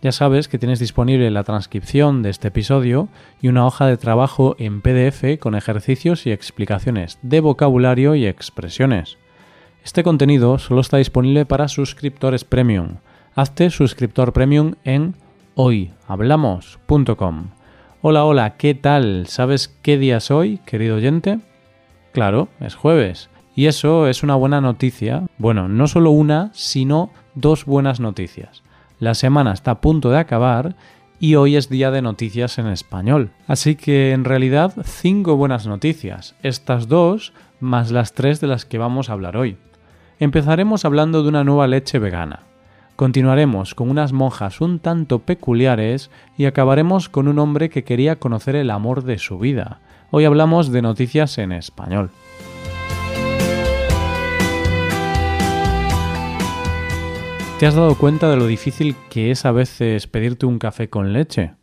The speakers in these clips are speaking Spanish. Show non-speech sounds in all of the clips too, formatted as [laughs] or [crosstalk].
ya sabes que tienes disponible la transcripción de este episodio y una hoja de trabajo en PDF con ejercicios y explicaciones de vocabulario y expresiones. Este contenido solo está disponible para suscriptores premium. Hazte suscriptor premium en hoyhablamos.com. Hola, hola, ¿qué tal? ¿Sabes qué día es hoy, querido oyente? Claro, es jueves. Y eso es una buena noticia. Bueno, no solo una, sino dos buenas noticias. La semana está a punto de acabar y hoy es día de noticias en español. Así que en realidad cinco buenas noticias, estas dos más las tres de las que vamos a hablar hoy. Empezaremos hablando de una nueva leche vegana. Continuaremos con unas monjas un tanto peculiares y acabaremos con un hombre que quería conocer el amor de su vida. Hoy hablamos de noticias en español. ¿Te has dado cuenta de lo difícil que es a veces pedirte un café con leche?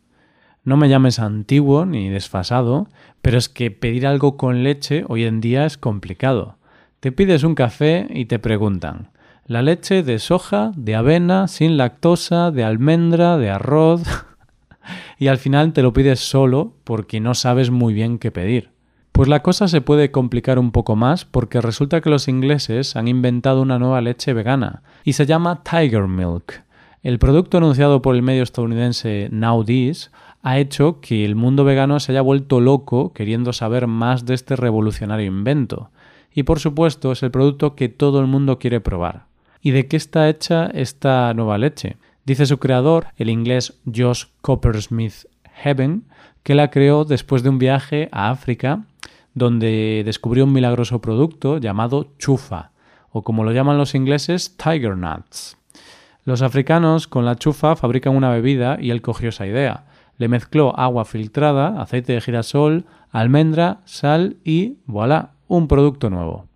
No me llames antiguo ni desfasado, pero es que pedir algo con leche hoy en día es complicado. Te pides un café y te preguntan, ¿la leche de soja, de avena, sin lactosa, de almendra, de arroz? [laughs] y al final te lo pides solo porque no sabes muy bien qué pedir. Pues la cosa se puede complicar un poco más porque resulta que los ingleses han inventado una nueva leche vegana y se llama Tiger Milk. El producto anunciado por el medio estadounidense Now This ha hecho que el mundo vegano se haya vuelto loco queriendo saber más de este revolucionario invento. Y por supuesto es el producto que todo el mundo quiere probar. ¿Y de qué está hecha esta nueva leche? Dice su creador, el inglés Josh Coppersmith Heaven, que la creó después de un viaje a África donde descubrió un milagroso producto llamado chufa, o como lo llaman los ingleses, tiger nuts. Los africanos con la chufa fabrican una bebida y él cogió esa idea. Le mezcló agua filtrada, aceite de girasol, almendra, sal y voilà, un producto nuevo.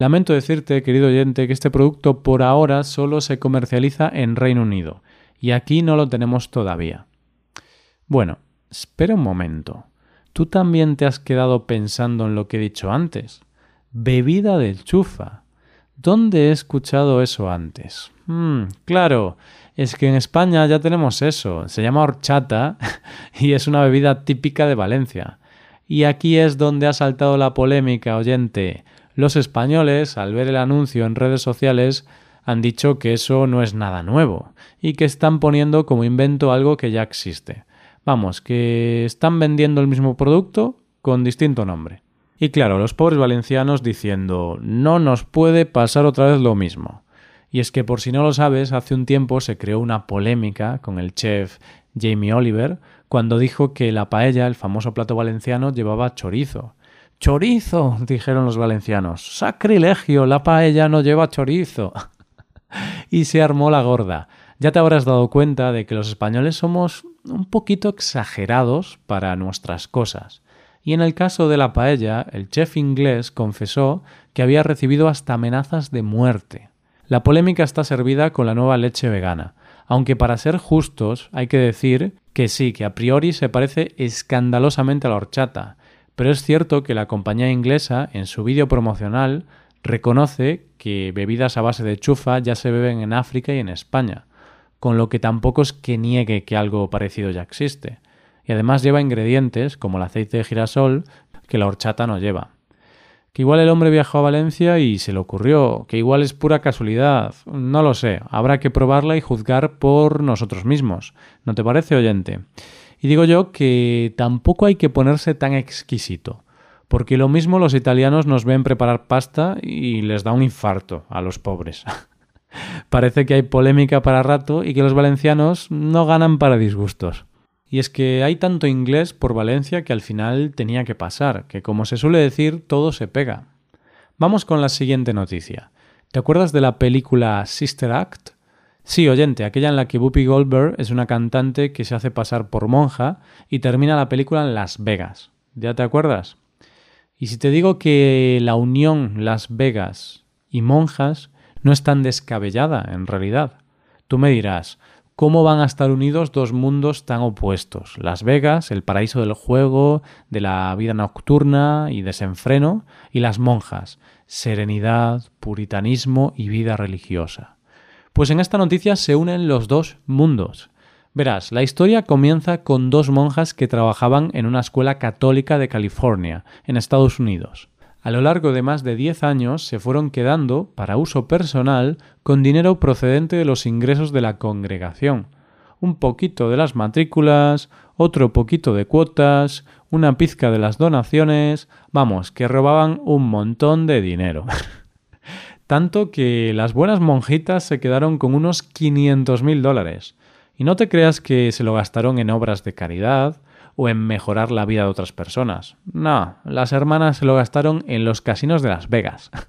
Lamento decirte, querido oyente, que este producto por ahora solo se comercializa en Reino Unido y aquí no lo tenemos todavía. Bueno, espera un momento. ¿Tú también te has quedado pensando en lo que he dicho antes? Bebida de chufa. ¿Dónde he escuchado eso antes? Hmm, claro, es que en España ya tenemos eso. Se llama horchata [laughs] y es una bebida típica de Valencia. Y aquí es donde ha saltado la polémica, oyente. Los españoles, al ver el anuncio en redes sociales, han dicho que eso no es nada nuevo y que están poniendo como invento algo que ya existe. Vamos, que están vendiendo el mismo producto con distinto nombre. Y claro, los pobres valencianos diciendo, no nos puede pasar otra vez lo mismo. Y es que por si no lo sabes, hace un tiempo se creó una polémica con el chef Jamie Oliver cuando dijo que la paella, el famoso plato valenciano, llevaba chorizo. ¡Chorizo! dijeron los valencianos. ¡Sacrilegio! La paella no lleva chorizo. [laughs] y se armó la gorda. Ya te habrás dado cuenta de que los españoles somos un poquito exagerados para nuestras cosas. Y en el caso de la paella, el chef inglés confesó que había recibido hasta amenazas de muerte. La polémica está servida con la nueva leche vegana, aunque para ser justos hay que decir que sí, que a priori se parece escandalosamente a la horchata, pero es cierto que la compañía inglesa, en su vídeo promocional, reconoce que bebidas a base de chufa ya se beben en África y en España, con lo que tampoco es que niegue que algo parecido ya existe. Y además lleva ingredientes, como el aceite de girasol, que la horchata no lleva. Que igual el hombre viajó a Valencia y se le ocurrió, que igual es pura casualidad, no lo sé, habrá que probarla y juzgar por nosotros mismos. ¿No te parece, oyente? Y digo yo que tampoco hay que ponerse tan exquisito, porque lo mismo los italianos nos ven preparar pasta y les da un infarto a los pobres. [laughs] Parece que hay polémica para rato y que los valencianos no ganan para disgustos. Y es que hay tanto inglés por Valencia que al final tenía que pasar, que como se suele decir, todo se pega. Vamos con la siguiente noticia. ¿Te acuerdas de la película Sister Act? Sí, oyente, aquella en la que Whoopi Goldberg es una cantante que se hace pasar por monja y termina la película en Las Vegas. ¿Ya te acuerdas? Y si te digo que la unión Las Vegas y monjas no es tan descabellada en realidad, tú me dirás, ¿cómo van a estar unidos dos mundos tan opuestos? Las Vegas, el paraíso del juego, de la vida nocturna y desenfreno, y las monjas, serenidad, puritanismo y vida religiosa. Pues en esta noticia se unen los dos mundos. Verás, la historia comienza con dos monjas que trabajaban en una escuela católica de California, en Estados Unidos. A lo largo de más de 10 años se fueron quedando, para uso personal, con dinero procedente de los ingresos de la congregación. Un poquito de las matrículas, otro poquito de cuotas, una pizca de las donaciones, vamos, que robaban un montón de dinero. [laughs] Tanto que las buenas monjitas se quedaron con unos 500 mil dólares. Y no te creas que se lo gastaron en obras de caridad o en mejorar la vida de otras personas. No, las hermanas se lo gastaron en los casinos de Las Vegas. [laughs]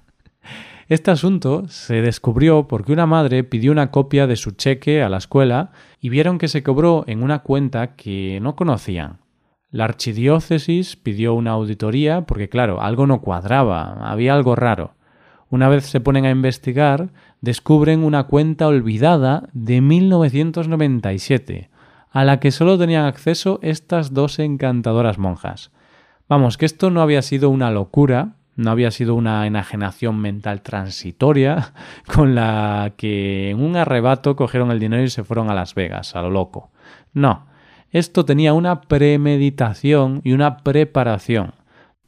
Este asunto se descubrió porque una madre pidió una copia de su cheque a la escuela y vieron que se cobró en una cuenta que no conocían. La archidiócesis pidió una auditoría porque, claro, algo no cuadraba, había algo raro. Una vez se ponen a investigar, descubren una cuenta olvidada de 1997, a la que solo tenían acceso estas dos encantadoras monjas. Vamos, que esto no había sido una locura, no había sido una enajenación mental transitoria [laughs] con la que en un arrebato cogieron el dinero y se fueron a Las Vegas, a lo loco. No, esto tenía una premeditación y una preparación.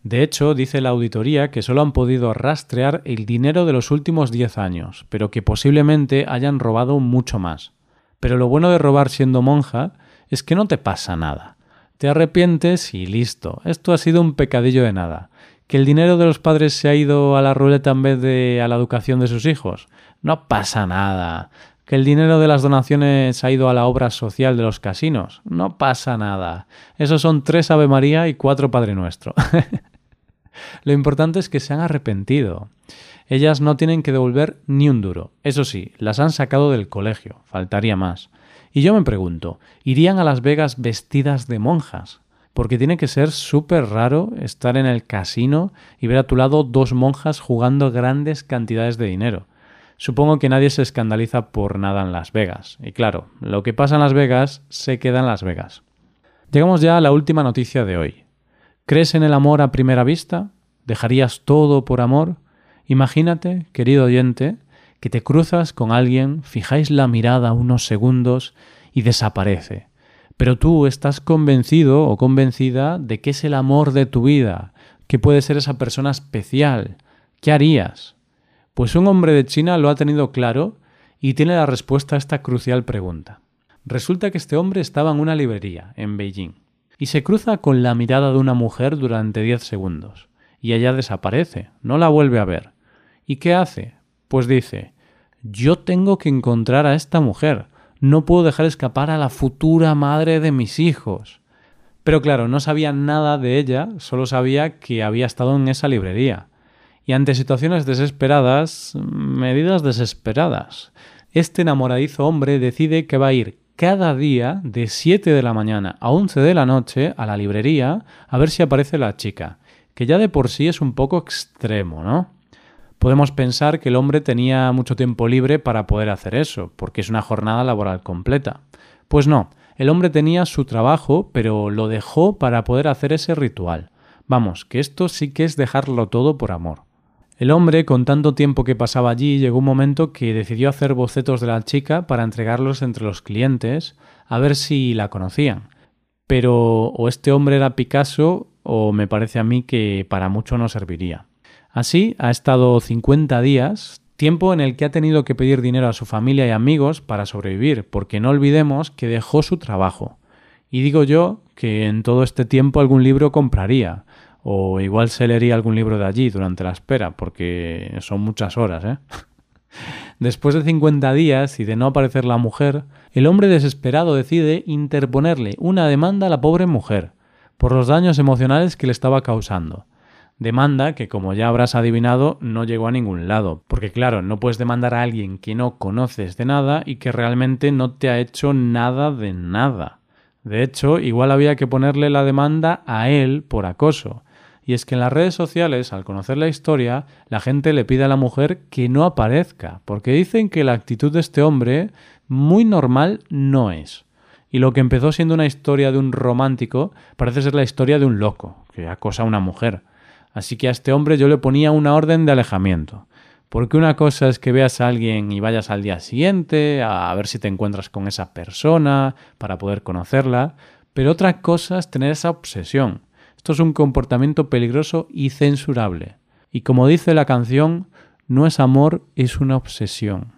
De hecho, dice la auditoría que solo han podido rastrear el dinero de los últimos 10 años, pero que posiblemente hayan robado mucho más. Pero lo bueno de robar siendo monja es que no te pasa nada. Te arrepientes y listo. Esto ha sido un pecadillo de nada. ¿Que el dinero de los padres se ha ido a la ruleta en vez de a la educación de sus hijos? No pasa nada. ¿Que el dinero de las donaciones ha ido a la obra social de los casinos? No pasa nada. Esos son tres Ave María y cuatro Padre Nuestro. [laughs] Lo importante es que se han arrepentido. Ellas no tienen que devolver ni un duro. Eso sí, las han sacado del colegio. Faltaría más. Y yo me pregunto, ¿irían a Las Vegas vestidas de monjas? Porque tiene que ser súper raro estar en el casino y ver a tu lado dos monjas jugando grandes cantidades de dinero. Supongo que nadie se escandaliza por nada en Las Vegas. Y claro, lo que pasa en Las Vegas se queda en Las Vegas. Llegamos ya a la última noticia de hoy. ¿Crees en el amor a primera vista? ¿Dejarías todo por amor? Imagínate, querido oyente, que te cruzas con alguien, fijáis la mirada unos segundos y desaparece. Pero tú estás convencido o convencida de que es el amor de tu vida, que puede ser esa persona especial. ¿Qué harías? Pues un hombre de China lo ha tenido claro y tiene la respuesta a esta crucial pregunta. Resulta que este hombre estaba en una librería en Beijing y se cruza con la mirada de una mujer durante 10 segundos, y ella desaparece, no la vuelve a ver. ¿Y qué hace? Pues dice, yo tengo que encontrar a esta mujer, no puedo dejar escapar a la futura madre de mis hijos. Pero claro, no sabía nada de ella, solo sabía que había estado en esa librería. Y ante situaciones desesperadas, medidas desesperadas, este enamoradizo hombre decide que va a ir cada día de 7 de la mañana a 11 de la noche a la librería a ver si aparece la chica, que ya de por sí es un poco extremo, ¿no? Podemos pensar que el hombre tenía mucho tiempo libre para poder hacer eso, porque es una jornada laboral completa. Pues no, el hombre tenía su trabajo, pero lo dejó para poder hacer ese ritual. Vamos, que esto sí que es dejarlo todo por amor. El hombre, con tanto tiempo que pasaba allí, llegó un momento que decidió hacer bocetos de la chica para entregarlos entre los clientes, a ver si la conocían. Pero o este hombre era Picasso o me parece a mí que para mucho no serviría. Así ha estado 50 días, tiempo en el que ha tenido que pedir dinero a su familia y amigos para sobrevivir, porque no olvidemos que dejó su trabajo. Y digo yo que en todo este tiempo algún libro compraría, o igual se leería algún libro de allí durante la espera, porque son muchas horas, ¿eh? [laughs] Después de 50 días y de no aparecer la mujer, el hombre desesperado decide interponerle una demanda a la pobre mujer por los daños emocionales que le estaba causando. Demanda que, como ya habrás adivinado, no llegó a ningún lado, porque claro, no puedes demandar a alguien que no conoces de nada y que realmente no te ha hecho nada de nada. De hecho, igual había que ponerle la demanda a él por acoso, Y es que en las redes sociales, al conocer la historia, la gente le pide a la mujer que no aparezca, porque dicen que la actitud de este hombre muy normal no es. Y lo que empezó siendo una historia de un romántico parece ser la historia de un loco, que acosa a una mujer. Así que a este hombre yo le ponía una orden de alejamiento. Porque una cosa es que veas a alguien y vayas al día siguiente a ver si te encuentras con esa persona para poder conocerla, pero otra cosa es tener esa obsesión. Esto es un comportamiento peligroso y censurable. Y como dice la canción, no es amor, es una obsesión.